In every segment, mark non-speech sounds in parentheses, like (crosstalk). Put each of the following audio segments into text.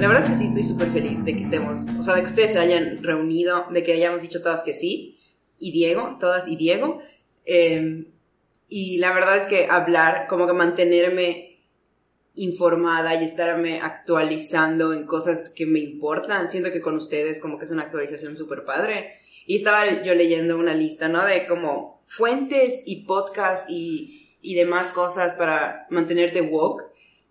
La verdad es que sí estoy súper feliz de que estemos, o sea, de que ustedes se hayan reunido, de que hayamos dicho todas que sí, y Diego, todas y Diego. Eh, y la verdad es que hablar, como que mantenerme informada y estarme actualizando en cosas que me importan. Siento que con ustedes como que es una actualización súper padre. Y estaba yo leyendo una lista, ¿no? De como fuentes y podcasts y, y demás cosas para mantenerte woke,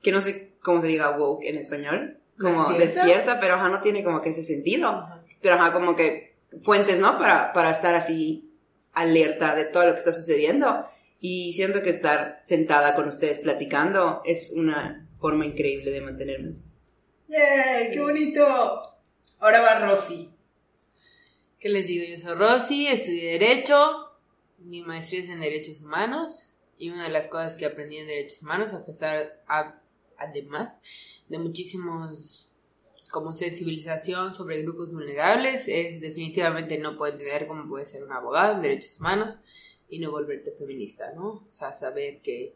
que no sé cómo se diga woke en español, como despierta, pero ajá, no tiene como que ese sentido. Pero ajá, como que fuentes, ¿no? Para, para estar así alerta de todo lo que está sucediendo. Y siento que estar sentada con ustedes platicando es una forma increíble de mantenerme. ¡Yay! ¡Qué bonito! Ahora va Rosy. ¿Qué les digo? Yo soy Rosy, estudié Derecho, mi maestría es en Derechos Humanos y una de las cosas que aprendí en Derechos Humanos, a pesar, además de muchísimos como sensibilización sobre grupos vulnerables, es definitivamente no puede entender cómo puede ser un abogado en derechos humanos y no volverte feminista, ¿no? O sea, saber que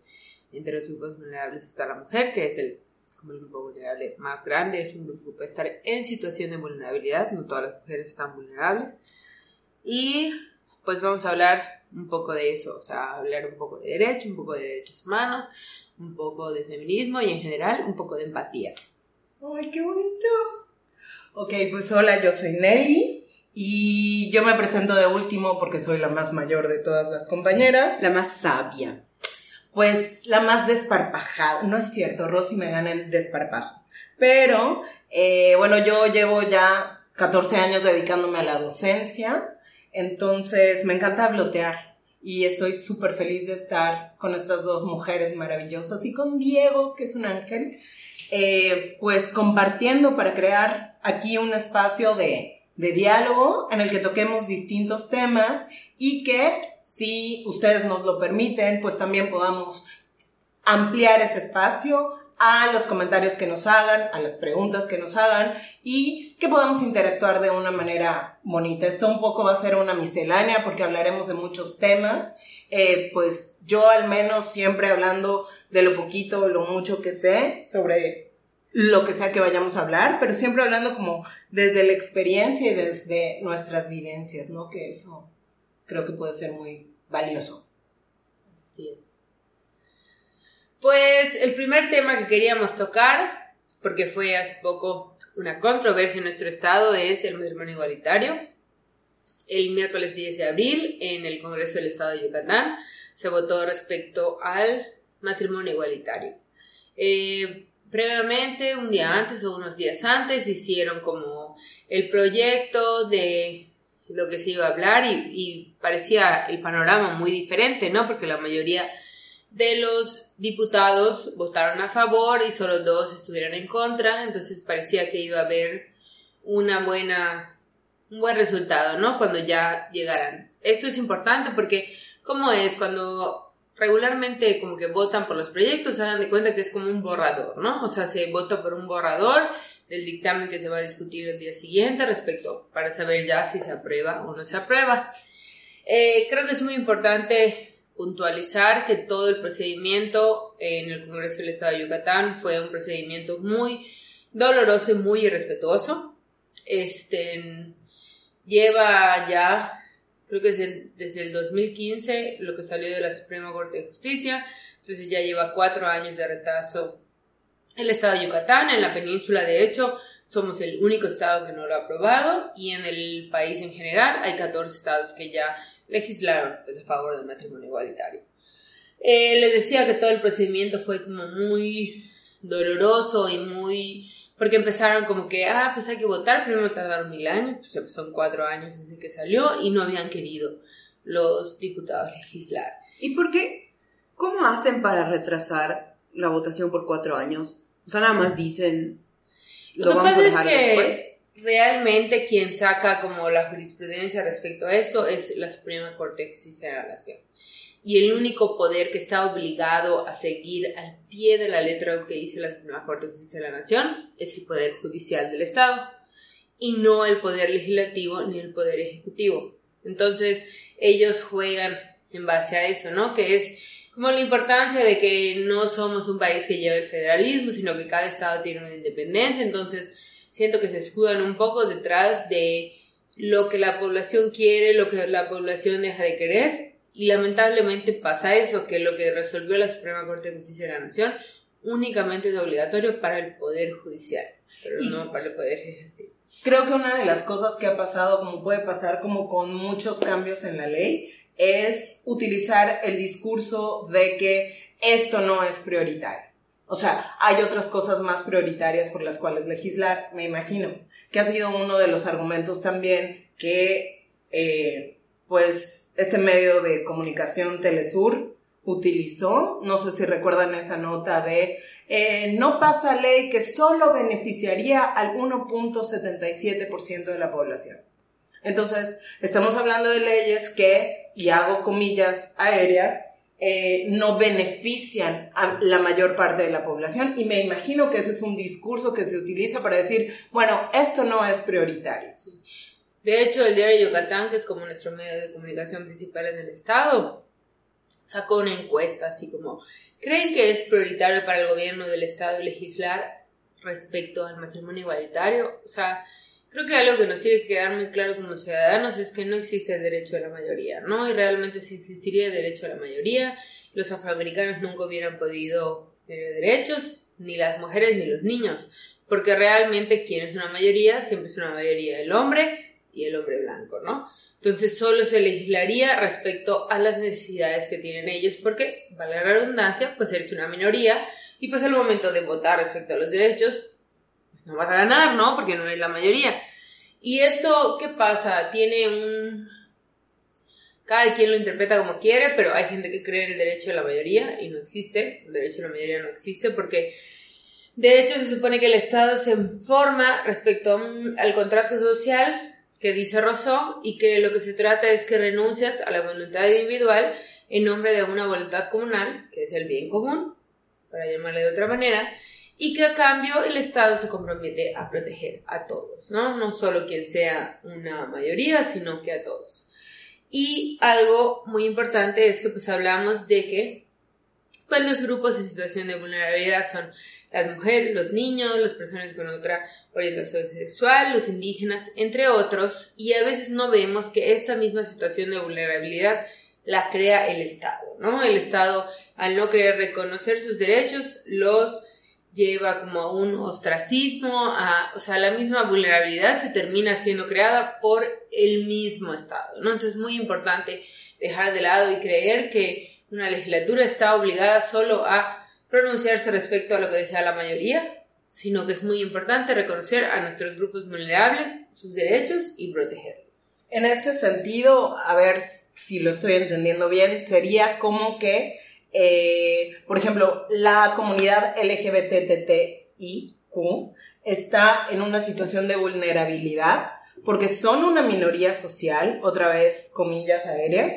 entre los grupos vulnerables está la mujer, que es el, como el grupo vulnerable más grande, es un grupo que puede estar en situación de vulnerabilidad, no todas las mujeres están vulnerables. Y pues vamos a hablar un poco de eso, o sea, hablar un poco de derecho, un poco de derechos humanos, un poco de feminismo y en general un poco de empatía. ¡Ay, qué bonito! Ok, pues hola, yo soy Nelly. Y yo me presento de último porque soy la más mayor de todas las compañeras. La más sabia. Pues la más desparpajada. No es cierto, Rosy me gana en desparpajo. Pero, eh, bueno, yo llevo ya 14 años dedicándome a la docencia. Entonces, me encanta blotear. Y estoy súper feliz de estar con estas dos mujeres maravillosas y con Diego, que es un ángel, eh, pues compartiendo para crear aquí un espacio de, de diálogo en el que toquemos distintos temas y que si ustedes nos lo permiten, pues también podamos ampliar ese espacio a los comentarios que nos hagan, a las preguntas que nos hagan y que podamos interactuar de una manera bonita. Esto un poco va a ser una miscelánea porque hablaremos de muchos temas. Eh, pues yo al menos siempre hablando de lo poquito o lo mucho que sé sobre lo que sea que vayamos a hablar, pero siempre hablando como desde la experiencia y desde nuestras vivencias, ¿no? Que eso creo que puede ser muy valioso. Así es. Pues el primer tema que queríamos tocar, porque fue hace poco una controversia en nuestro estado, es el matrimonio igualitario. El miércoles 10 de abril, en el Congreso del Estado de Yucatán, se votó respecto al matrimonio igualitario. Eh, previamente, un día antes o unos días antes, hicieron como el proyecto de lo que se iba a hablar y, parecía el panorama muy diferente, ¿no? Porque la mayoría de los diputados votaron a favor y solo dos estuvieron en contra, entonces parecía que iba a haber una buena, un buen resultado, ¿no? Cuando ya llegaran. Esto es importante porque, ¿cómo es? Cuando regularmente como que votan por los proyectos, dan de cuenta que es como un borrador, ¿no? O sea, se vota por un borrador del dictamen que se va a discutir el día siguiente respecto para saber ya si se aprueba o no se aprueba. Eh, creo que es muy importante puntualizar que todo el procedimiento en el Congreso del Estado de Yucatán fue un procedimiento muy doloroso y muy irrespetuoso. Este lleva ya creo que es desde el 2015 lo que salió de la Suprema Corte de Justicia, entonces ya lleva cuatro años de retraso el Estado de Yucatán, en la península de hecho somos el único estado que no lo ha aprobado y en el país en general hay 14 estados que ya legislaron pues, a favor del matrimonio igualitario. Eh, les decía que todo el procedimiento fue como muy doloroso y muy porque empezaron como que, ah, pues hay que votar, primero tardaron mil años, pues son cuatro años desde que salió y no habían querido los diputados legislar. ¿Y por qué? ¿Cómo hacen para retrasar la votación por cuatro años? O sea, nada más dicen, lo, vamos a dejar es que Realmente quien saca como la jurisprudencia respecto a esto es la Suprema Corte de Justicia de la Nación y el único poder que está obligado a seguir al pie de la letra lo que dice la Suprema Corte de Justicia de la Nación es el Poder Judicial del Estado y no el Poder Legislativo ni el Poder Ejecutivo. Entonces, ellos juegan en base a eso, ¿no? Que es como la importancia de que no somos un país que lleva el federalismo, sino que cada estado tiene una independencia, entonces siento que se escudan un poco detrás de lo que la población quiere, lo que la población deja de querer, y lamentablemente pasa eso, que lo que resolvió la Suprema Corte de Justicia de la Nación únicamente es obligatorio para el Poder Judicial, pero no para el Poder Ejecutivo. Creo que una de las cosas que ha pasado, como puede pasar como con muchos cambios en la ley, es utilizar el discurso de que esto no es prioritario. O sea, hay otras cosas más prioritarias por las cuales legislar, me imagino, que ha sido uno de los argumentos también que, eh, pues, este medio de comunicación Telesur utilizó. No sé si recuerdan esa nota de eh, no pasa ley que solo beneficiaría al 1.77% de la población. Entonces, estamos hablando de leyes que, y hago comillas aéreas, eh, no benefician a la mayor parte de la población y me imagino que ese es un discurso que se utiliza para decir, bueno, esto no es prioritario. De hecho, el diario Yucatán, que es como nuestro medio de comunicación principal en el Estado, sacó una encuesta así como, ¿creen que es prioritario para el gobierno del Estado legislar respecto al matrimonio igualitario? O sea, creo que algo que nos tiene que quedar muy claro como ciudadanos es que no existe el derecho de la mayoría, ¿no? Y realmente si existiría el derecho de la mayoría, los afroamericanos nunca hubieran podido tener derechos, ni las mujeres ni los niños, porque realmente quien es una mayoría siempre es una mayoría el hombre y el hombre blanco, ¿no? Entonces solo se legislaría respecto a las necesidades que tienen ellos, porque, vale la redundancia, pues eres una minoría y pues al momento de votar respecto a los derechos, pues no vas a ganar, ¿no? Porque no eres la mayoría. Y esto, ¿qué pasa? Tiene un... Cada quien lo interpreta como quiere, pero hay gente que cree en el derecho de la mayoría y no existe. El derecho de la mayoría no existe porque de hecho, se supone que el Estado se forma respecto al contrato social que dice Rousseau y que lo que se trata es que renuncias a la voluntad individual en nombre de una voluntad comunal, que es el bien común, para llamarle de otra manera, y que a cambio el Estado se compromete a proteger a todos, ¿no? No solo quien sea una mayoría, sino que a todos. Y algo muy importante es que pues hablamos de que pues los grupos en situación de vulnerabilidad son las mujeres, los niños, las personas con otra orientación sexual, los indígenas, entre otros, y a veces no vemos que esta misma situación de vulnerabilidad la crea el Estado, ¿no? El Estado, al no querer reconocer sus derechos, los lleva como a un ostracismo, a, o sea, la misma vulnerabilidad se termina siendo creada por el mismo Estado, ¿no? Entonces es muy importante dejar de lado y creer que una legislatura está obligada solo a pronunciarse respecto a lo que desea la mayoría, sino que es muy importante reconocer a nuestros grupos vulnerables, sus derechos y protegerlos. En este sentido, a ver si lo estoy entendiendo bien, sería como que, eh, por ejemplo, la comunidad LGBTTIQ está en una situación de vulnerabilidad porque son una minoría social, otra vez comillas aéreas,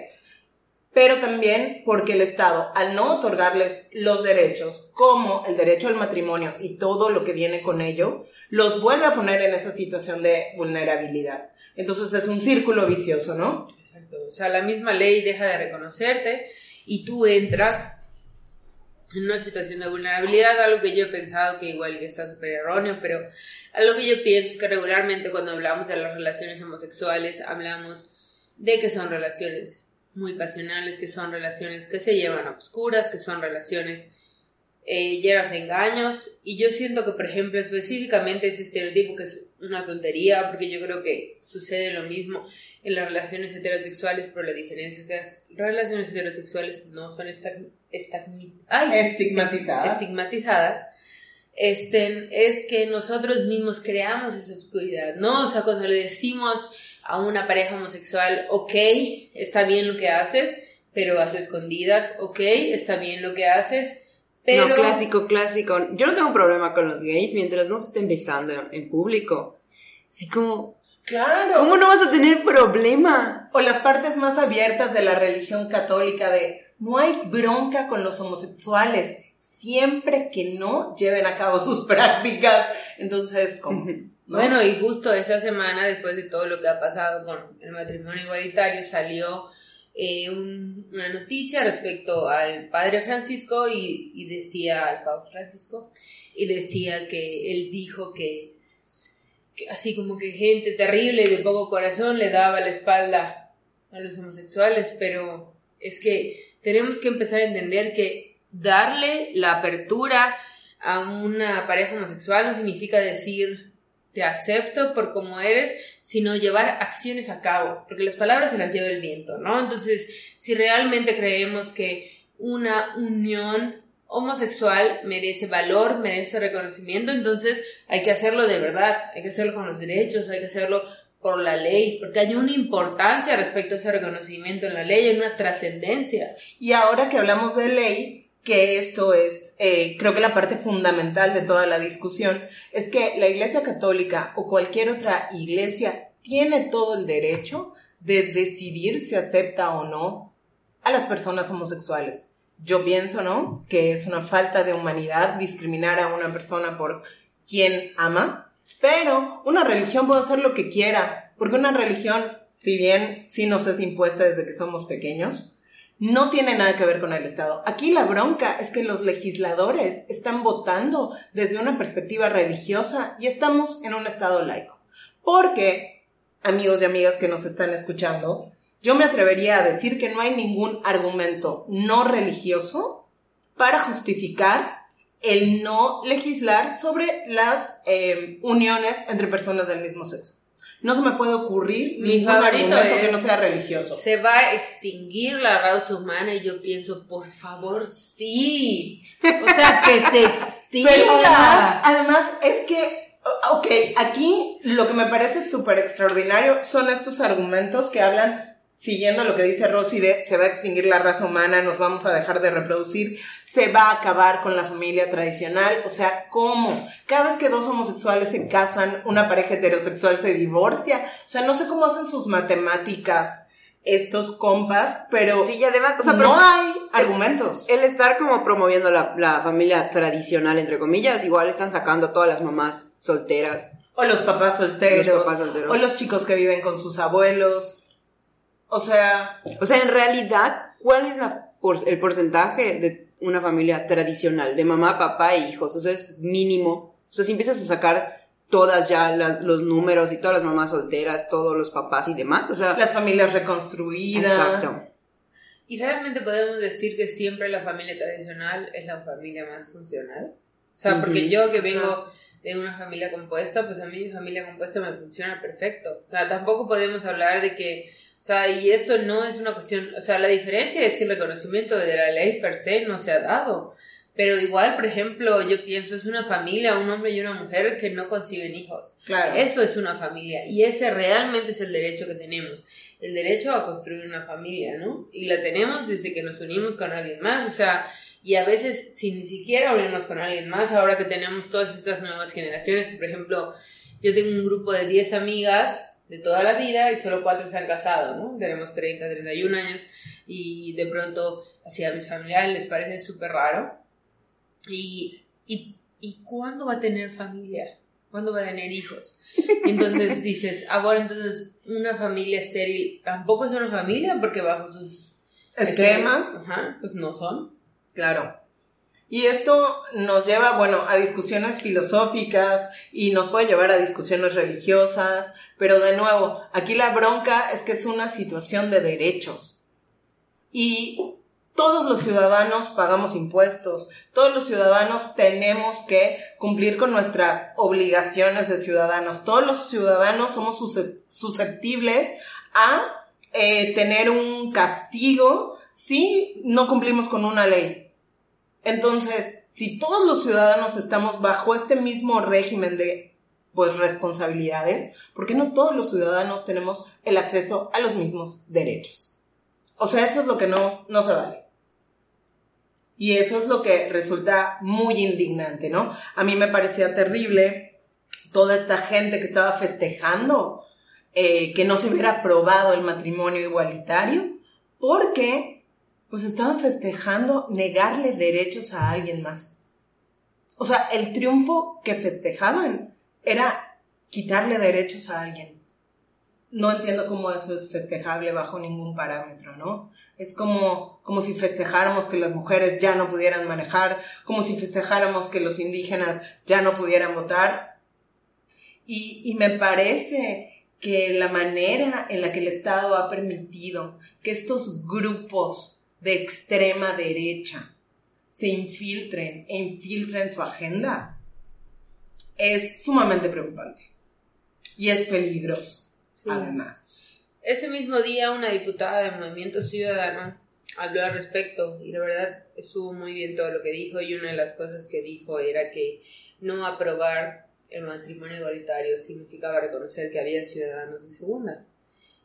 pero también porque el Estado, al no otorgarles los derechos, como el derecho al matrimonio y todo lo que viene con ello, los vuelve a poner en esa situación de vulnerabilidad. Entonces es un círculo vicioso, ¿no? Exacto. O sea, la misma ley deja de reconocerte y tú entras en una situación de vulnerabilidad, algo que yo he pensado que igual está súper erróneo, pero algo que yo pienso es que regularmente cuando hablamos de las relaciones homosexuales hablamos de que son relaciones muy pasionales, que son relaciones que se llevan a oscuras, que son relaciones eh, llenas de engaños. Y yo siento que, por ejemplo, específicamente ese estereotipo que es una tontería, porque yo creo que sucede lo mismo en las relaciones heterosexuales, pero la diferencia es que las relaciones heterosexuales no son estigmatizadas. estigmatizadas este, es que nosotros mismos creamos esa oscuridad, ¿no? O sea, cuando le decimos a una pareja homosexual, ok, está bien lo que haces, pero hazlo escondidas, ok, está bien lo que haces, pero... No, clásico, clásico. Yo no tengo problema con los gays mientras no se estén besando en público. Sí, como... Claro. ¿Cómo no vas a tener problema? O las partes más abiertas de la religión católica de no hay bronca con los homosexuales, siempre que no lleven a cabo sus (laughs) prácticas. Entonces, como... Bueno, y justo esa semana, después de todo lo que ha pasado con el matrimonio igualitario, salió eh, un- una noticia respecto al padre Francisco y, decía, al Papa Francisco, y decía que él dijo que así como que gente terrible y de poco corazón le daba la espalda a los homosexuales, pero es que tenemos que empezar a entender que darle la apertura a una pareja homosexual no significa decir te acepto por como eres, sino llevar acciones a cabo, porque las palabras se las lleva el viento, ¿no? Entonces, si realmente creemos que una unión homosexual merece valor, merece reconocimiento, entonces hay que hacerlo de verdad, hay que hacerlo con los derechos, hay que hacerlo por la ley, porque hay una importancia respecto a ese reconocimiento en la ley, hay una trascendencia. Y ahora que hablamos de ley, que esto es, eh, creo que la parte fundamental de toda la discusión, es que la Iglesia Católica o cualquier otra iglesia tiene todo el derecho de decidir si acepta o no a las personas homosexuales. Yo pienso, ¿no? Que es una falta de humanidad discriminar a una persona por quien ama, pero una religión puede hacer lo que quiera, porque una religión, si bien sí nos es impuesta desde que somos pequeños, no tiene nada que ver con el Estado. Aquí la bronca es que los legisladores están votando desde una perspectiva religiosa y estamos en un Estado laico. Porque, amigos y amigas que nos están escuchando, yo me atrevería a decir que no hay ningún argumento no religioso para justificar el no legislar sobre las eh, uniones entre personas del mismo sexo. No se me puede ocurrir Mi ningún favorito argumento que es- no sea religioso. Se va a extinguir la raza humana y yo pienso, por favor, sí. O sea, que se (laughs) extinga. Pero además, además es que, ok, aquí lo que me parece súper extraordinario son estos argumentos que hablan, siguiendo lo que dice Rosy de se va a extinguir la raza humana, nos vamos a dejar de reproducir, se va a acabar con la familia tradicional, o sea, ¿cómo? Cada vez que dos homosexuales se casan, una pareja heterosexual se divorcia, o sea, no sé cómo hacen sus matemáticas estos compas, pero Sí, y además, o sea, no hay argumentos. el estar como promoviendo la, la familia tradicional, entre comillas, igual están sacando todas las mamás solteras. O los papás solteros. Los papás solteros. O los chicos que viven con sus abuelos. O sea, O sea, en realidad, ¿cuál es la por- el porcentaje de una familia tradicional, de mamá, papá e hijos? O sea, es mínimo. O sea, si empiezas a sacar todas ya las- los números y todas las mamás solteras, todos los papás y demás, o sea, las familias reconstruidas. exacto. ¿Y realmente podemos decir que siempre la familia tradicional es la familia más funcional? O sea, porque yo que vengo de una familia compuesta, pues a mí mi familia compuesta me funciona perfecto. O sea, tampoco podemos hablar de que, o sea, y esto no es una cuestión, o sea, la diferencia es que el reconocimiento de la ley per se no se ha dado. Pero igual, por ejemplo, yo pienso, es una familia, un hombre y una mujer que no conciben hijos. Claro. Eso es una familia y ese realmente es el derecho que tenemos, el derecho a construir una familia, ¿no? Y la tenemos desde que nos unimos con alguien más, o sea, y a veces sin ni siquiera unirnos con alguien más, ahora que tenemos todas estas nuevas generaciones, que por ejemplo, yo tengo un grupo de 10 amigas de toda la vida y solo 4 se han casado, ¿no? Tenemos 30, 31 años y de pronto así a mis familiares les parece súper raro. Y, y, ¿Y cuándo va a tener familia? ¿Cuándo va a tener hijos? Y entonces (laughs) dices, ah, bueno, entonces una familia estéril tampoco es una familia porque bajo sus Esquemas. ajá, pues no son. Claro. Y esto nos lleva, bueno, a discusiones filosóficas y nos puede llevar a discusiones religiosas, pero de nuevo, aquí la bronca es que es una situación de derechos. Y todos los ciudadanos pagamos impuestos, todos los ciudadanos tenemos que cumplir con nuestras obligaciones de ciudadanos, todos los ciudadanos somos sus- susceptibles a eh, tener un castigo si no cumplimos con una ley. Entonces, si todos los ciudadanos estamos bajo este mismo régimen de pues responsabilidades, ¿por qué no todos los ciudadanos tenemos el acceso a los mismos derechos? O sea, eso es lo que no, no se vale. Y eso es lo que resulta muy indignante, ¿no? A mí me parecía terrible toda esta gente que estaba festejando eh, que no se hubiera aprobado el matrimonio igualitario, porque pues estaban festejando negarle derechos a alguien más. O sea, el triunfo que festejaban era quitarle derechos a alguien. no entiendo cómo eso es festejable bajo ningún parámetro, ¿no? Es como, como si festejáramos que las mujeres ya no pudieran manejar, como si festejáramos que los indígenas ya no pudieran votar. Y, y me parece que la manera en la que el Estado ha permitido que estos grupos de extrema derecha se infiltren e infiltren su agenda es sumamente preocupante y es peligroso, además. Ese mismo día una diputada del Movimiento Ciudadano habló al respecto y la verdad estuvo muy bien todo lo que dijo y una de las cosas que dijo era que no aprobar el matrimonio igualitario significaba reconocer que había ciudadanos de segunda.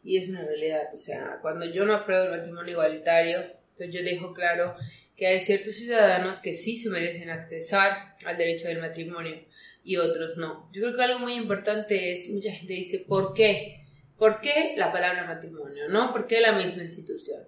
Y es una realidad, o sea, cuando yo no apruebo el matrimonio igualitario, entonces yo dejo claro que hay ciertos ciudadanos que sí se merecen accesar al derecho del matrimonio y otros no. Yo creo que algo muy importante es, mucha gente dice, ¿por qué? ¿Por qué la palabra matrimonio? ¿No? ¿Por qué la misma institución?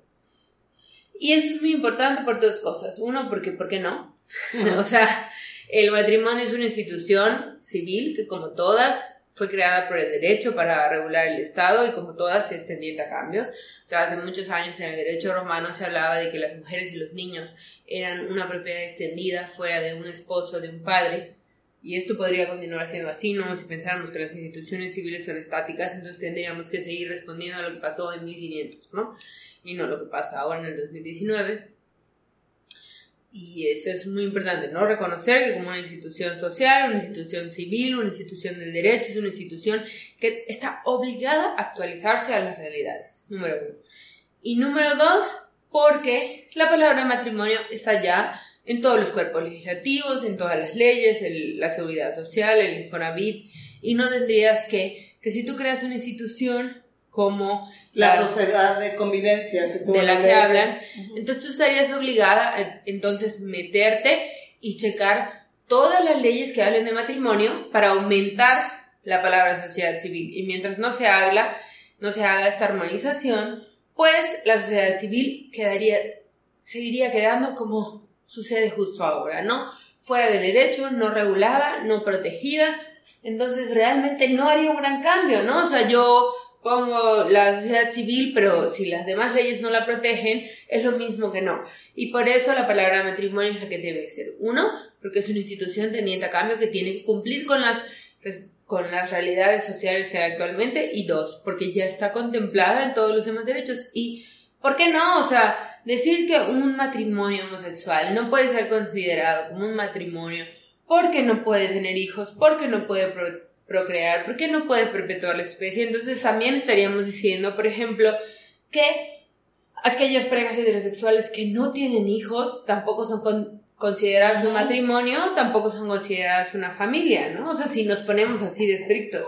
Y eso es muy importante por dos cosas. Uno, porque ¿por qué no? (laughs) o sea, el matrimonio es una institución civil que como todas fue creada por el derecho para regular el Estado y como todas es tendiente a cambios. O sea, hace muchos años en el derecho romano se hablaba de que las mujeres y los niños eran una propiedad extendida fuera de un esposo, de un padre, y esto podría continuar siendo así, ¿no? Si pensáramos que las instituciones civiles son estáticas, entonces tendríamos que seguir respondiendo a lo que pasó en 1500, ¿no? Y no lo que pasa ahora en el 2019. Y eso es muy importante, ¿no? Reconocer que como una institución social, una institución civil, una institución del derecho, es una institución que está obligada a actualizarse a las realidades, número uno. Y número dos, porque la palabra matrimonio está ya en todos los cuerpos legislativos, en todas las leyes, la seguridad social, el Infonavit, y no tendrías que, que si tú creas una institución como la, sociedad de convivencia que de la que hablan, entonces tú estarías obligada a, entonces meterte y checar todas las leyes que hablen de matrimonio para aumentar la palabra sociedad civil. Y mientras no se habla, no se haga esta armonización, pues la sociedad civil quedaría, seguiría quedando como sucede justo ahora, ¿no? Fuera de derecho, no regulada, no protegida. Entonces realmente no haría un gran cambio, ¿no? O sea, yo pongo la sociedad civil, pero si las demás leyes no la protegen, es lo mismo que no. Y por eso la palabra matrimonio es la que debe ser. Uno, porque es una institución tendiente a cambio que tiene que cumplir con las, con las realidades sociales que hay actualmente. Y dos, porque ya está contemplada en todos los demás derechos. Y, ¿por qué no? O sea, decir que un matrimonio homosexual no puede ser considerado como un matrimonio porque no puede tener hijos, porque no puede procrear, porque no puede perpetuar la especie. Entonces también estaríamos diciendo, por ejemplo, que aquellas parejas heterosexuales que no tienen hijos tampoco son consideradas un matrimonio, tampoco son consideradas una familia, ¿no? O sea, si nos ponemos así de estrictos.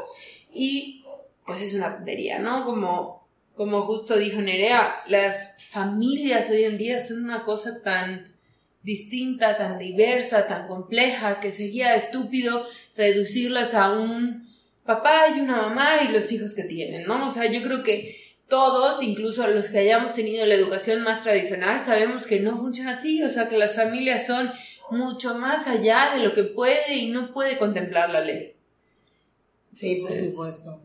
Y pues es una puntería, ¿no? Como, como justo dijo Nerea, las familias hoy en día son una cosa tan distinta, tan diversa, tan compleja, que sería estúpido reducirlas a un papá y una mamá y los hijos que tienen, ¿no? O sea, yo creo que todos, incluso los que hayamos tenido la educación más tradicional, sabemos que no funciona así, o sea, que las familias son mucho más allá de lo que puede y no puede contemplar la ley. Sí, por supuesto.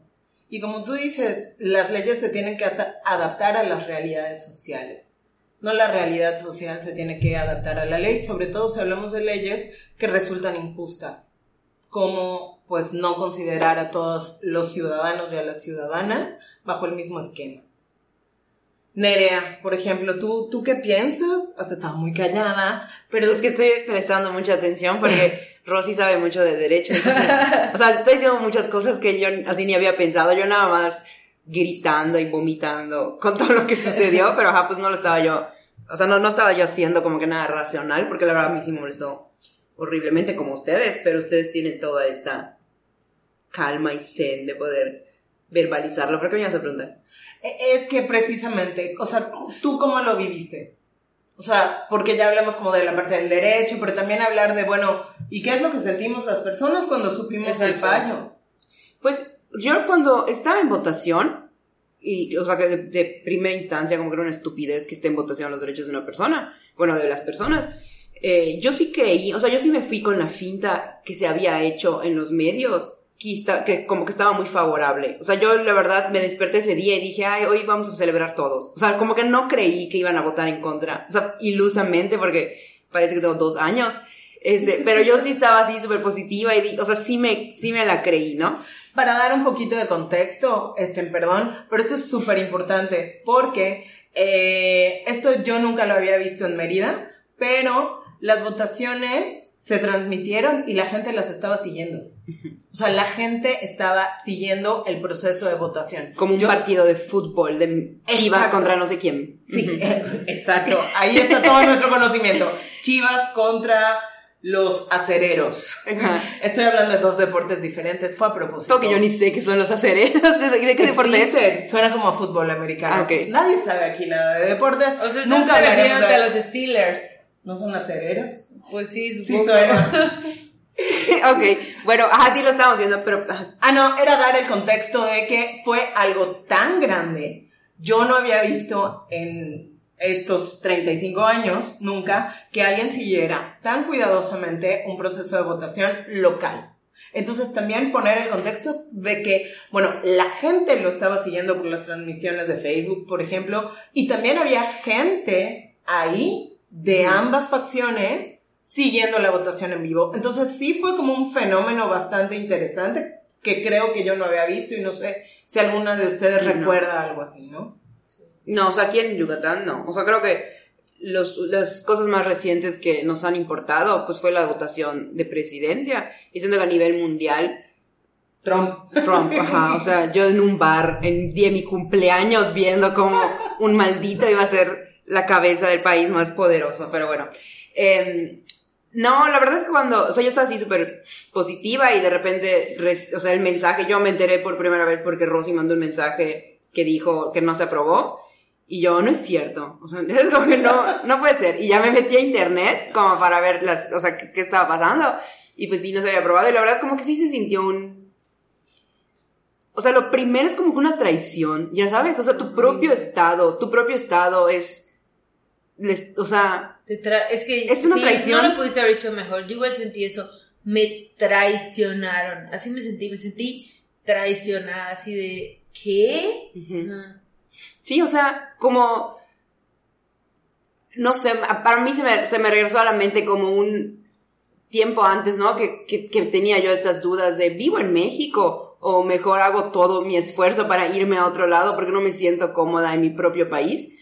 Y como tú dices, las leyes se tienen que adaptar a las realidades sociales. No la realidad social se tiene que adaptar a la ley, sobre todo si hablamos de leyes que resultan injustas, como pues no considerar a todos los ciudadanos y a las ciudadanas bajo el mismo esquema. Nerea, por ejemplo, ¿tú, ¿tú qué piensas? Has estado muy callada, pero... Es que estoy prestando mucha atención porque (laughs) Rosy sabe mucho de derecho. o sea, estoy diciendo muchas cosas que yo así ni había pensado. Yo nada más gritando y vomitando con todo lo que sucedió, (laughs) pero ajá, pues no lo estaba yo... O sea, no, no estaba yo haciendo como que nada racional, porque la verdad a mí sí me molestó horriblemente como ustedes, pero ustedes tienen toda esta calma y zen de poder verbalizarlo. ¿Por qué me ibas a preguntar? E, es que precisamente, o sea, ¿tú cómo lo viviste? O sea, porque ya hablamos como de la parte del derecho, pero también hablar de, bueno, ¿y qué es lo que sentimos las personas cuando supimos el fallo? Pues yo cuando estaba en votación, y, o sea, que de, primera instancia como que era una estupidez que esté en votación los derechos de una persona, bueno, de las personas, eh, yo sí creí, o sea, yo sí me fui con la finta que se había hecho en los medios que, esta- que como que estaba muy favorable. O sea, yo la verdad me desperté ese día y dije, ay, hoy vamos a celebrar todos. O sea, como que no creí que iban a votar en contra. O sea, ilusamente, porque parece que tengo dos años. Este, (laughs) pero yo sí estaba así súper positiva y, di- o sea, sí me, sí me la creí, ¿no? Para dar un poquito de contexto, este, perdón, pero esto es súper importante porque eh, esto yo nunca lo había visto en Mérida, pero las votaciones se transmitieron y la gente las estaba siguiendo. O sea, la gente estaba siguiendo el proceso de votación. Como un Yo- partido de fútbol, de Chivas Exacto. contra no sé quién. Sí, eh, exacto. Ahí está todo nuestro conocimiento. Chivas contra los acereros. Ajá. Estoy hablando de dos deportes diferentes. Fue a propósito. Todo que yo ni sé qué son los acereros. ¿De, de qué deporte es? Suena como a fútbol americano. Ah, ok. Nadie sabe aquí nada de deportes. O sea, Nunca refiriéndote de... a los Steelers. ¿No son acereros? Pues sí, Sí supongo. suena. (laughs) ok, bueno, ajá, sí lo estábamos viendo, pero ajá. Ah, no, era dar el contexto de que fue algo tan grande. Yo no había visto en estos 35 años, nunca, que alguien siguiera tan cuidadosamente un proceso de votación local. Entonces también poner el contexto de que, bueno, la gente lo estaba siguiendo por las transmisiones de Facebook, por ejemplo, y también había gente ahí de ambas facciones siguiendo la votación en vivo. Entonces sí fue como un fenómeno bastante interesante que creo que yo no había visto y no sé si alguna de ustedes No. recuerda algo así, ¿no? No, o sea, aquí en Yucatán no. O sea, creo que los, las cosas más recientes que nos han importado, pues fue la votación de presidencia, diciendo que a nivel mundial, Trump. Trump, ajá, o sea, yo en un bar, en día de mi cumpleaños, viendo como un maldito iba a ser la cabeza del país más poderoso, pero bueno. Em, no, la verdad es que cuando, o sea, yo estaba así súper positiva y de repente, o sea, el mensaje, yo me enteré por primera vez porque Rosy mandó un mensaje que dijo que no se aprobó y yo, no es cierto, o sea, (laughs) es como que no, no puede ser. Y ya me metí a internet como para ver las, o sea, qué, qué estaba pasando y pues sí, no se había aprobado y la verdad como que sí se sintió un, o sea, lo primero es como que una traición, ya sabes, o sea, tu propio estado, tu propio estado es, les- o sea, Te tra- es que Es una sí, traición. no lo pudiste haber hecho mejor. Yo igual sentí eso. Me traicionaron. Así me sentí. Me sentí traicionada. Así de. ¿Qué? ujú. Ajá. sí, o sea, como, no sé, para mí se me, se me regresó a la mente como un tiempo antes, ¿no? Que, que, que tenía yo estas dudas de, ¿vivo en México? O mejor hago todo mi esfuerzo para irme a otro lado porque no me siento cómoda en mi propio país.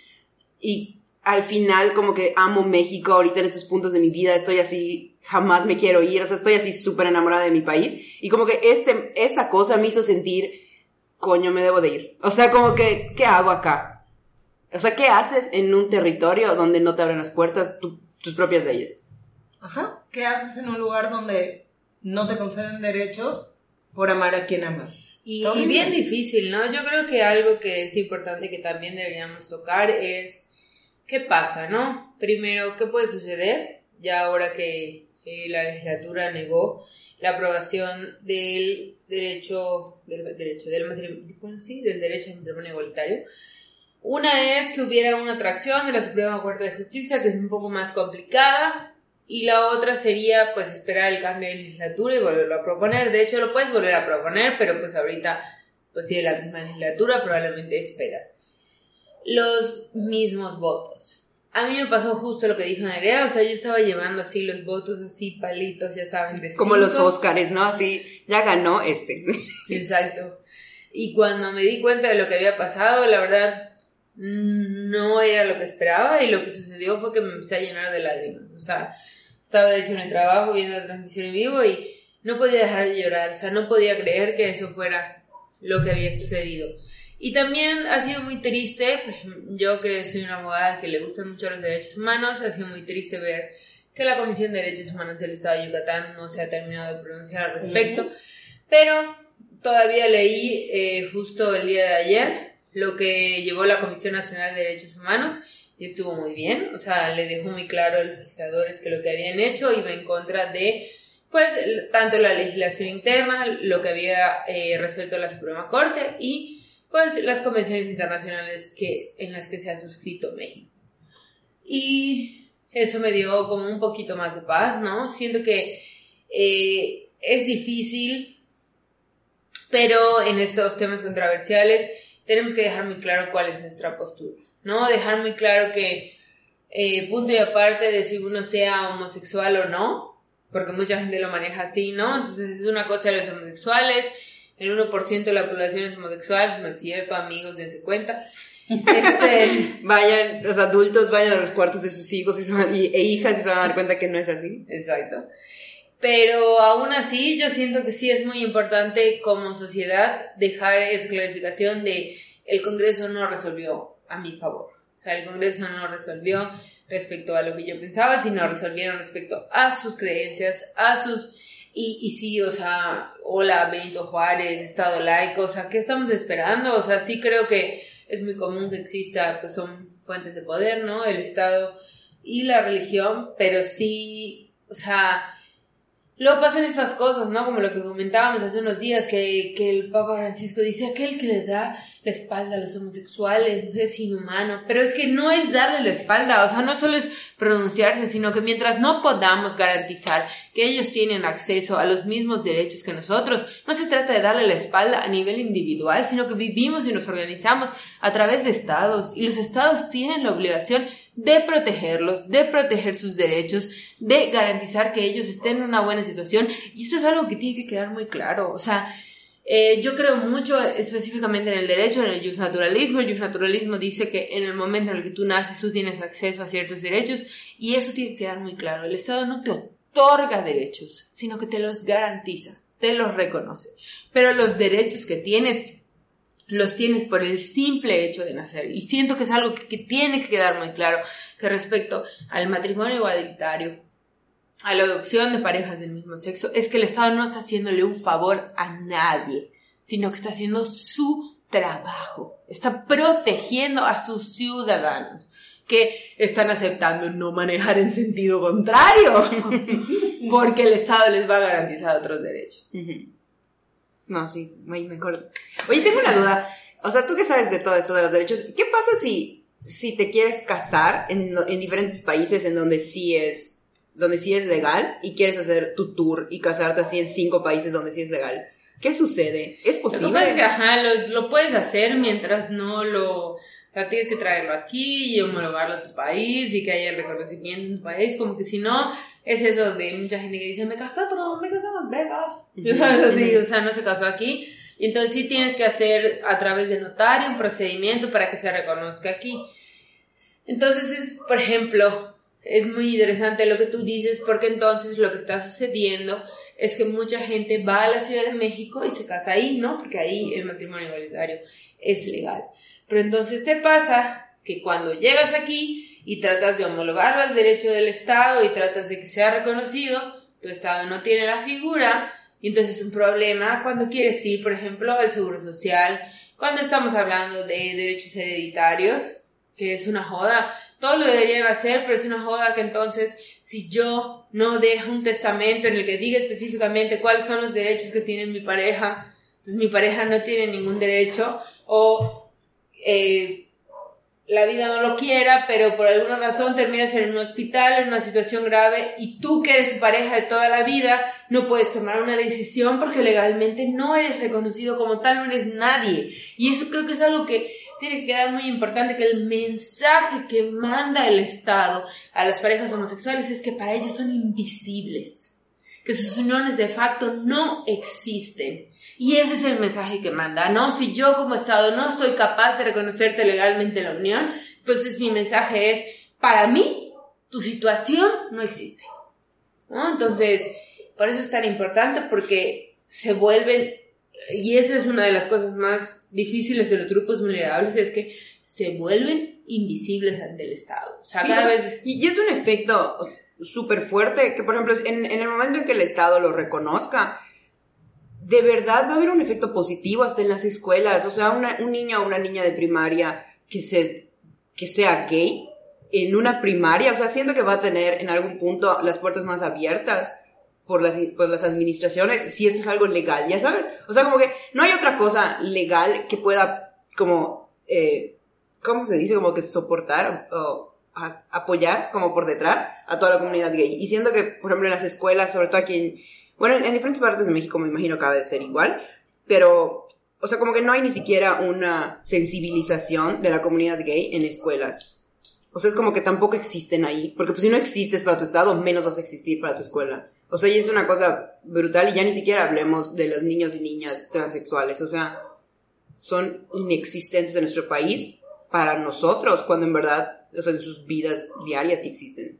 Y al final como que amo México ahorita en estos puntos de mi vida, estoy así, jamás me quiero ir, o sea, estoy así súper enamorada de mi país. Y como que este, esta cosa me hizo sentir, coño, me debo de ir. O sea, como que, ¿qué hago acá? O sea, ¿qué haces en un territorio donde no te abren las puertas tu- tus propias leyes? Ajá. ¿Qué haces en un lugar donde no te conceden derechos por amar a quien amas? Y, y bien difícil, ¿no? Yo creo que algo que es importante que también deberíamos tocar es qué pasa, ¿no? Primero, ¿qué puede suceder? Ya ahora que eh, la legislatura negó la aprobación del derecho, del derecho, del matrimonio, sí, del derecho al matrimonio igualitario. Una es que hubiera una atracción de la Suprema Corte de Justicia, que es un poco más complicada, y la otra sería pues esperar el cambio de legislatura y volverlo a proponer. De hecho, lo puedes volver a proponer, pero pues ahorita pues tiene la misma legislatura, probablemente esperas. Los mismos votos. A mí me pasó justo lo que dijo Nerea, o sea, yo estaba llevando así los votos, así palitos, ya saben, de Como los cinco. Óscares, ¿no? Así, ya ganó este. (laughs) Exacto. Y cuando me di cuenta de lo que había pasado, la verdad no era lo que esperaba y lo que sucedió fue que me empecé a llenar de lágrimas. O sea, estaba de hecho en el trabajo viendo la transmisión en vivo y no podía dejar de llorar. O sea, no podía creer que eso fuera lo que había sucedido. Y también ha sido muy triste, (laughs) yo que soy una abogada que le gustan mucho los derechos humanos, ha sido muy triste ver que la Comisión de Derechos Humanos del Estado de Yucatán no se ha terminado de pronunciar al respecto. Pero todavía leí eh, justo el día de ayer lo que llevó la Comisión Nacional de Derechos Humanos y estuvo muy bien, o sea, le dejó muy claro a los legisladores que lo que habían hecho iba en contra de, pues, tanto la legislación interna, lo que había eh, resuelto la Suprema Corte y, pues, las convenciones internacionales que, en las que se ha suscrito México. Y eso me dio como un poquito más de paz, ¿no? Siento que eh, es difícil Pero en estos temas controversiales tenemos que dejar muy claro cuál es nuestra postura, ¿no? Dejar muy claro que, eh, punto y aparte de si uno sea homosexual o no, porque mucha gente lo maneja así, ¿no? Entonces es una cosa de los homosexuales, el 1% de la población es homosexual, no es cierto, amigos, dense cuenta. Este, (laughs) vayan, los adultos vayan a los cuartos de sus hijos y, se van- y- e hijas y se van a dar cuenta que no es así. Exacto. Pero aún así, yo siento que sí es muy importante como sociedad dejar esa clarificación de el Congreso no resolvió a mi favor. O sea, el Congreso no resolvió respecto a lo que yo pensaba, sino resolvieron respecto a sus creencias, a sus... Y, y sí, o sea, hola Benito Juárez, Estado laico, o sea, ¿qué estamos esperando? O sea, sí creo que es muy común que exista, pues son fuentes de poder, ¿no? El Estado y la religión, pero sí, o sea, luego pasan estas cosas, ¿no? Como lo que comentábamos hace unos días, que, que el Papa Francisco dice, aquel que le da la espalda a los homosexuales es inhumano, pero es que no es darle la espalda, o sea, no solo es pronunciarse, sino que mientras no podamos garantizar que ellos tienen acceso a los mismos derechos que nosotros, no se trata de darle la espalda a nivel individual, sino que vivimos y nos organizamos a través de estados, y los estados tienen la obligación de protegerlos, de proteger sus derechos, de garantizar que ellos estén en una buena situación. Y esto es algo que tiene que quedar muy claro. O sea, eh, yo creo mucho específicamente en el derecho, en el justnaturalismo. El justnaturalismo dice que en el momento en el que tú naces, tú tienes acceso a ciertos derechos y eso tiene que quedar muy claro. El Estado no te otorga derechos, sino que te los garantiza, te los reconoce. Pero los derechos que tienes los tienes por el simple hecho de nacer. Y siento que es algo que, tiene que quedar muy claro, que respecto al matrimonio igualitario, a la adopción de parejas del mismo sexo, es que el Estado no está haciéndole un favor a nadie, sino que está haciendo su trabajo, está protegiendo a sus ciudadanos que están aceptando no manejar en sentido contrario, (laughs) porque el Estado les va a garantizar otros derechos. No, sí, muy mejor. Oye, tengo una duda. O sea, tú que sabes de todo esto de los derechos, ¿qué pasa si, si te quieres casar en, en diferentes países en donde sí es, donde sí es legal y quieres hacer tu tour y casarte así en cinco países donde sí es legal? ¿Qué sucede? ¿Es Lo que pasa es que, posible? ajá, lo, lo puedes hacer mientras no lo... O sea, tienes que traerlo aquí y homologarlo a tu país y que haya el reconocimiento en tu país. Como que si no, es eso de mucha gente que dice, me casé, pero me casé en Las Vegas. Sabes, (laughs) así, o sea, no se casó aquí. Y entonces sí tienes que hacer a través de notario un procedimiento para que se reconozca aquí. Entonces es, por ejemplo, es muy interesante lo que tú dices porque entonces lo que está sucediendo es que mucha gente va a la Ciudad de México y se casa ahí, ¿no? Porque ahí el matrimonio igualitario es legal. Pero entonces te pasa que cuando llegas aquí y tratas de homologarlo al derecho del Estado y tratas de que sea reconocido, tu Estado no tiene la figura y entonces es un problema cuando quieres ir, por ejemplo, al Seguro Social, cuando estamos hablando de derechos hereditarios, que es una joda. Todos lo deberían hacer, pero es una joda que entonces, si yo no dejo un testamento en el que diga específicamente cuáles son los derechos que tiene mi pareja, entonces mi pareja no tiene ningún derecho, o eh, la vida no lo quiera, pero por alguna razón terminas en un hospital, en una situación grave, y tú que eres su pareja de toda la vida, no puedes tomar una decisión porque legalmente no eres reconocido como tal, no eres nadie. Y eso creo que es algo que tiene que quedar muy importante, que el mensaje que manda el Estado a las parejas homosexuales es que para ellos son invisibles, que sus uniones de facto no existen. Y ese es el mensaje que manda, ¿no? Si yo como Estado no soy capaz de reconocerte legalmente la unión, entonces mi mensaje es, para mí, tu situación no existe. ¿No? Entonces, por eso es tan importante porque se vuelven, y eso es una de las cosas más difíciles de los grupos vulnerables, es que se vuelven invisibles ante el Estado. O sea, Sí, cada vez... Y, y es un efecto súper fuerte que, por ejemplo, en, en el momento en que el Estado lo reconozca, de verdad va a haber un efecto positivo hasta en las escuelas. O sea, un niño o una niña de primaria que, se, que sea gay en una primaria, o sea, siento que va a tener en algún punto las puertas más abiertas por las, por las administraciones, si esto es algo legal, ya sabes. O sea, como que no hay otra cosa legal que pueda, como, eh, ¿cómo se dice? Como que soportar o apoyar como por detrás a toda la comunidad gay. Y siento que, por ejemplo, en las escuelas, sobre todo aquí en, bueno, en, en diferentes partes de México me imagino que ha de ser igual, pero, o sea, como que no hay ni siquiera una sensibilización de la comunidad gay en escuelas. O sea, es como que tampoco existen ahí, porque pues si no existes para tu estado, menos vas a existir para tu escuela. O sea, y es una cosa brutal y ya ni siquiera hablemos de los niños y niñas transexuales. O sea, son inexistentes en nuestro país para nosotros, cuando en verdad, o sea, en sus vidas diarias sí existen.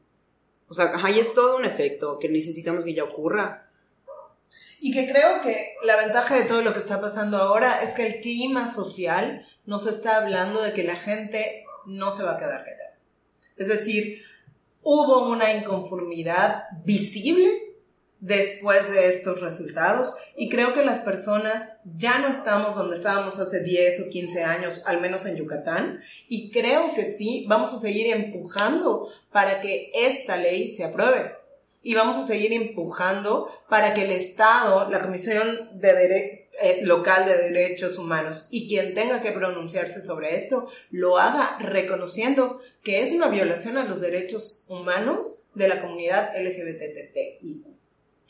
O sea, ahí es todo un efecto que necesitamos que ya ocurra. Y que creo que la ventaja de todo lo que está pasando ahora es que el clima social nos está hablando de que la gente no se va a quedar callada. Es decir, hubo una inconformidad visible después de estos resultados y creo que las personas ya no estamos donde estábamos hace 10 o 15 años, al menos en Yucatán, y creo que sí, vamos a seguir empujando para que esta ley se apruebe. Y vamos a seguir empujando para que el Estado, la Comisión de eh, Local de Derechos Humanos y quien tenga que pronunciarse sobre esto, lo haga reconociendo que es una violación a los derechos humanos de la comunidad LGBTTI.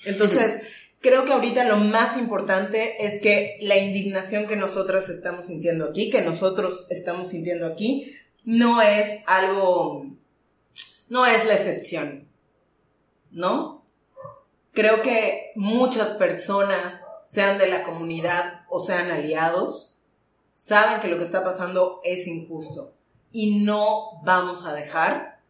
Entonces, creo que ahorita lo más importante es que la indignación que nosotras estamos sintiendo aquí, que nosotros estamos sintiendo aquí, no es algo, no es la excepción, ¿no? Creo que muchas personas, sean de la comunidad o sean aliados, saben que lo que está pasando es injusto y no vamos a dejar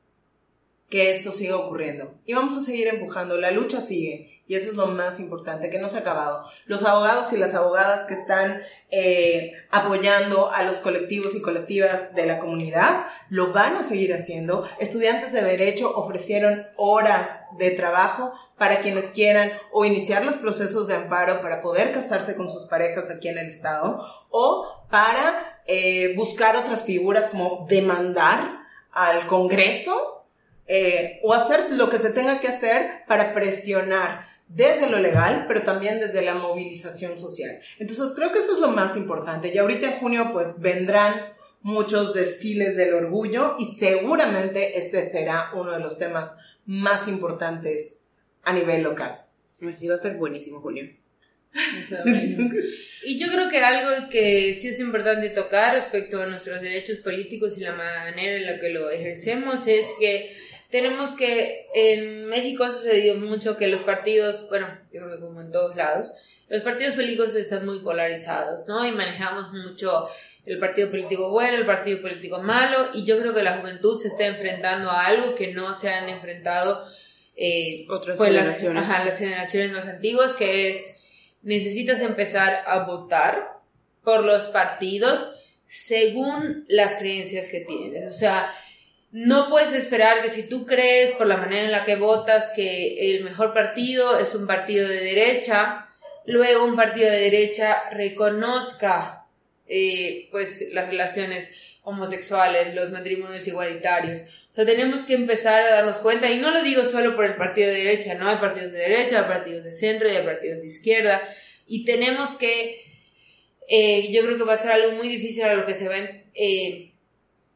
que esto siga ocurriendo. Y vamos a seguir empujando, la lucha sigue y eso es lo más importante, que no se ha acabado. Los abogados y las abogadas que están eh, apoyando a los colectivos y colectivas de la comunidad lo van a seguir haciendo. Estudiantes de Derecho ofrecieron horas de trabajo para quienes quieran o iniciar los procesos de amparo para poder casarse con sus parejas aquí en el Estado o para eh, buscar otras figuras como demandar al Congreso eh, o hacer lo que se tenga que hacer para presionar desde lo legal, pero también desde la movilización social. Entonces creo que eso es lo más importante. Y ahorita en junio pues vendrán muchos desfiles del orgullo y seguramente este será uno de los temas más importantes a nivel local. Sí, va a estar buenísimo junio. y yo creo que algo que sí es importante tocar respecto a nuestros derechos políticos y la manera en la que lo ejercemos es que tenemos que en México ha sucedido mucho que los partidos, bueno, yo creo que como en todos lados, los partidos políticos están muy polarizados, ¿no? Y manejamos mucho el partido político bueno, el partido político malo, y yo creo que la juventud se está enfrentando a algo que no se han enfrentado eh, otras pues generaciones. Las, ajá, las generaciones más antiguas, que es necesitas empezar a votar por los partidos según las creencias que tienes. O sea, no puedes esperar que si tú crees por la manera en la que votas que el mejor partido es un partido de derecha, luego un partido de derecha reconozca eh, pues las relaciones homosexuales, los matrimonios igualitarios. O sea, tenemos que empezar a darnos cuenta, y no lo digo solo por el partido de derecha, no hay partidos de derecha, hay partidos de centro y hay partidos de izquierda, y tenemos que, eh, yo creo que va a ser algo muy difícil a lo que se ven eh,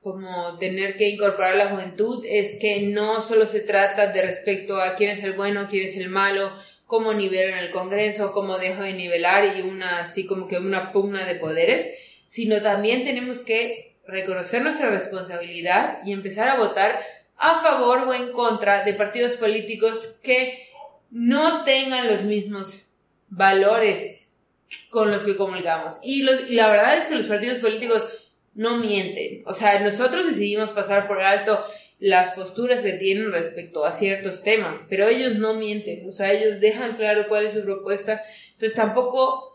como tener que incorporar la juventud es que no solo se trata de respecto a quién es el bueno, quién es el malo, cómo nivelo en el Congreso, cómo dejo de nivelar y una así como que una pugna de poderes, sino también tenemos que reconocer nuestra responsabilidad y empezar a votar a favor o en contra de partidos políticos que no tengan los mismos valores con los que comunicamos. Y, los, y la verdad es que los partidos políticos no mienten. O sea, nosotros decidimos pasar por alto las posturas que tienen respecto a ciertos temas, pero ellos no mienten, o sea, ellos dejan claro cuál es su propuesta, entonces tampoco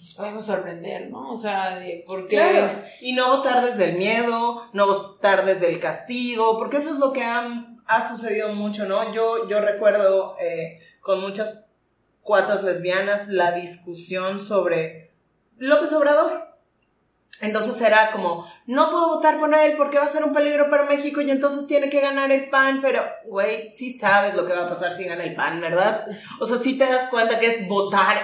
nos podemos sorprender, ¿no? O sea, de por qué... Claro, y no votar desde el miedo, no votar desde el castigo, porque eso es lo que ha, ha sucedido mucho, ¿no? Yo, yo recuerdo eh, con muchas cuatas lesbianas la discusión sobre López Obrador. Entonces era como, no puedo votar por él porque va a ser un peligro para México y entonces tiene que ganar el PAN, pero, güey, sí sabes lo que va a pasar si gana el PAN, ¿verdad? O sea, sí te das cuenta que es votar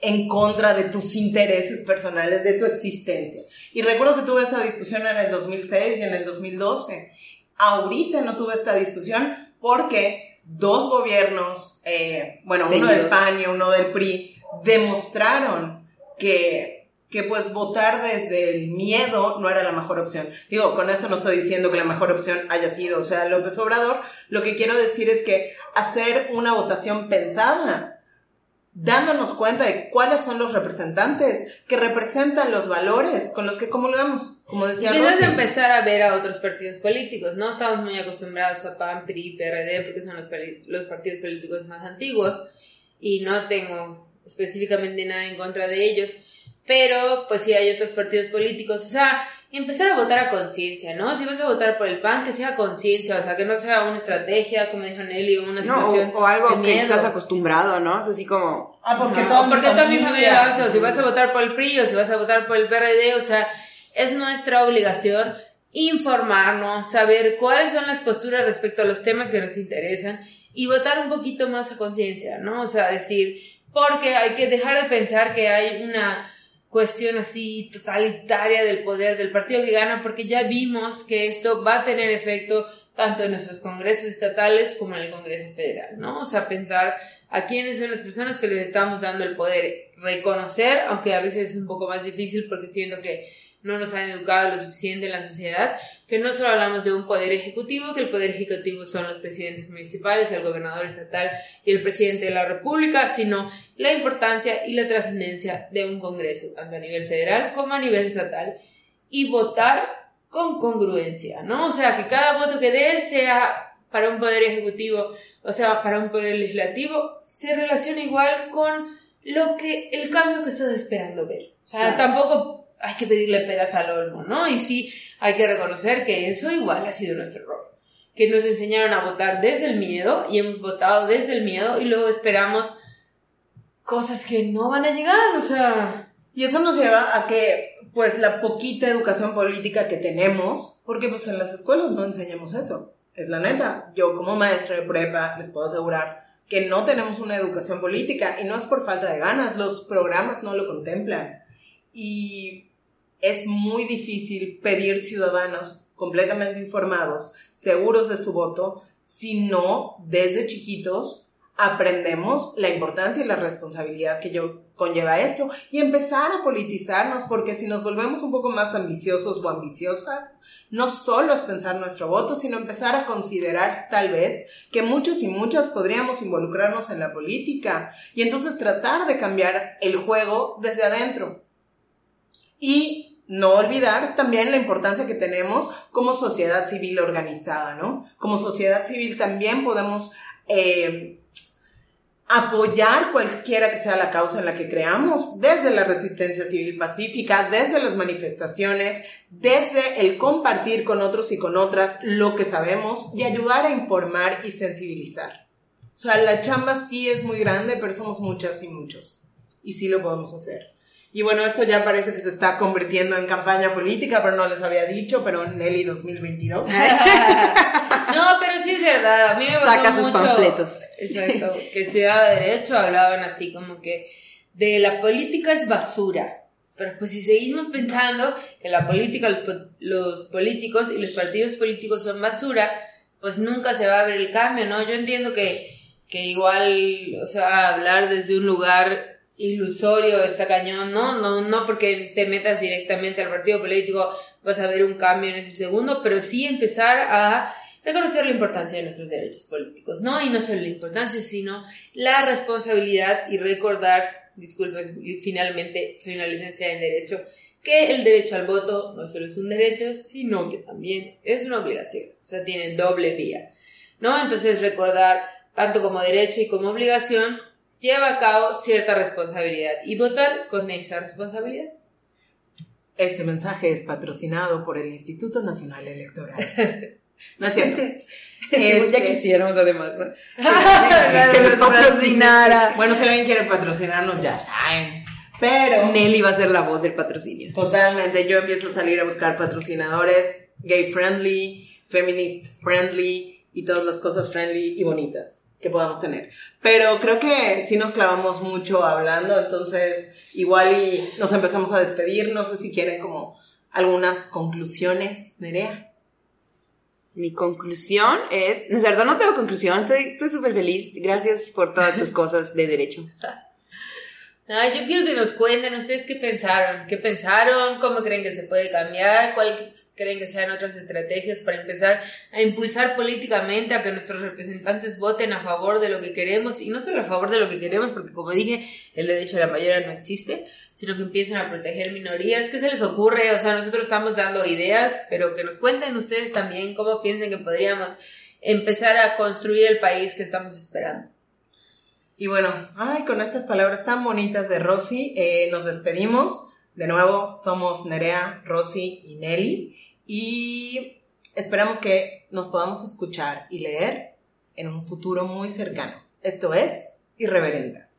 en contra de tus intereses personales, de tu existencia. Y recuerdo que tuve esa discusión en el 2006 y en el 2012. Ahorita no tuve esta discusión porque dos gobiernos, eh, bueno, uno del PAN y uno del PRI, demostraron que, que pues votar desde el miedo no era la mejor opción. Digo, con esto no estoy diciendo que la mejor opción haya sido, o sea, López Obrador, lo que quiero decir es que hacer una votación pensada dándonos cuenta de cuáles son los representantes que representan los valores con los que comulgamos, como decía Y Rosy. empezar a ver a otros partidos políticos, ¿no? Estamos muy acostumbrados a PAN, PRI, PRD, porque son los, los partidos políticos más antiguos, y no tengo específicamente nada en contra de ellos, pero pues sí hay otros partidos políticos, o sea, empezar a votar a conciencia, ¿no? Si vas a votar por el PAN, que sea conciencia, o sea, que no sea una estrategia, como dijo Nelly, una No, situación o, o algo de que estás acostumbrado, ¿no? Es así como... Ah, porque No, toda mi porque toda mi familia lo hace, o si vas a votar por el PRI o si vas a votar por el PRD, o sea, es nuestra obligación informarnos, saber cuáles son las posturas respecto a los temas que nos interesan y votar un poquito más a conciencia, ¿no? O sea, decir, porque hay que dejar de pensar que hay una cuestión así totalitaria del poder del partido que gana, porque ya vimos que esto va a tener efecto tanto en nuestros congresos estatales como en el Congreso Federal, ¿no? O sea, pensar a quiénes son las personas que les estamos dando el poder, reconocer, aunque a veces es un poco más difícil porque siento que no nos han educado lo suficiente en la sociedad, que no solo hablamos de un poder ejecutivo, que el poder ejecutivo son los presidentes municipales, el gobernador estatal y el presidente de la república, sino la importancia y la trascendencia de un congreso, tanto a nivel federal como a nivel estatal, y votar con congruencia, ¿no? O sea, que cada voto que des sea para un poder ejecutivo, o sea, para un poder legislativo, se relaciona igual con lo que, el cambio que estás esperando ver. O sea, Claro. tampoco hay que pedirle peras al olmo, ¿no? Y sí, hay que reconocer que eso igual ha sido nuestro error. Que nos enseñaron a votar desde el miedo y hemos votado desde el miedo y luego esperamos cosas que no van a llegar, o sea, Y eso nos lleva a que, pues, la poquita educación política que tenemos, porque pues en las escuelas no enseñamos eso. Es la neta. Yo como maestra de prepa les puedo asegurar que no tenemos una educación política y no es por falta de ganas, los programas no lo contemplan. Y es muy difícil pedir ciudadanos completamente informados, seguros de su voto, si no desde chiquitos aprendemos la importancia y la responsabilidad que conlleva esto y empezar a politizarnos, porque si nos volvemos un poco más ambiciosos o ambiciosas, no solo es pensar nuestro voto, sino empezar a considerar tal vez que muchos y muchas podríamos involucrarnos en la política y entonces tratar de cambiar el juego desde adentro. Y no olvidar también la importancia que tenemos como sociedad civil organizada, ¿no? Como sociedad civil también podemos eh, apoyar cualquiera que sea la causa en la que creamos, desde la resistencia civil pacífica, desde las manifestaciones, desde el compartir con otros y con otras lo que sabemos y ayudar a informar y sensibilizar. O sea, la chamba sí es muy grande, pero somos muchas y muchos. Y sí lo podemos hacer. Y bueno, esto ya parece que se está convirtiendo en campaña política, pero no les había dicho, pero Nelly 2022. (laughs) No, pero sí es verdad. A mí me gustó Saca sus mucho. panfletos. Exacto. Que de Derecho hablaban así como que de la política es basura. Pero pues si seguimos pensando que la política, los, po- los políticos y los partidos políticos son basura, pues nunca se va a ver el cambio, ¿no? Yo entiendo que, que igual, o sea, hablar desde un lugar ilusorio está cañón, ¿no? No, no porque te metas directamente al partido político vas a ver un cambio en ese segundo, pero sí empezar a reconocer la importancia de nuestros derechos políticos, ¿no? Y no solo la importancia, sino la responsabilidad y recordar, disculpen, y finalmente soy una licenciada en Derecho, que el derecho al voto no solo es un derecho, sino que también es una obligación, o sea, tiene doble vía, ¿no? Entonces recordar, tanto como derecho y como obligación, lleva a cabo cierta responsabilidad y votar con esa responsabilidad. Este mensaje es patrocinado por el Instituto Nacional Electoral. (laughs) No es cierto. (laughs) ya Este, quisiéramos además, ¿no? (laughs) que nos patrocinara. Bueno, si alguien quiere patrocinarnos, ya saben. Pero Nelly va a ser la voz del patrocinio. totalmente, yo empiezo a salir a buscar patrocinadores gay friendly, feminist friendly y todas las cosas friendly y bonitas que podamos tener. Pero creo que sí nos clavamos mucho hablando, entonces igual y nos empezamos a despedir. No sé si quieren como algunas conclusiones, Nerea. Mi conclusión es, de verdad no tengo conclusión, estoy estoy súper feliz. Gracias por todas tus (laughs) cosas de derecho. Ay, yo quiero que nos cuenten ustedes qué pensaron, qué pensaron, cómo creen que se puede cambiar, cuáles creen que sean otras estrategias para empezar a impulsar políticamente a que nuestros representantes voten a favor de lo que queremos y no solo a favor de lo que queremos, porque como dije, el derecho a la mayoría no existe, sino que empiecen a proteger minorías. ¿Qué se les ocurre? O sea, nosotros estamos dando ideas, pero que nos cuenten ustedes también cómo piensan que podríamos empezar a construir el país que estamos esperando. Y bueno, ay, con estas palabras tan bonitas de Rosy, eh, nos despedimos. De nuevo, somos Nerea, Rosy y Nelly. Y esperamos que nos podamos escuchar y leer en un futuro muy cercano. Esto es Irreverentas.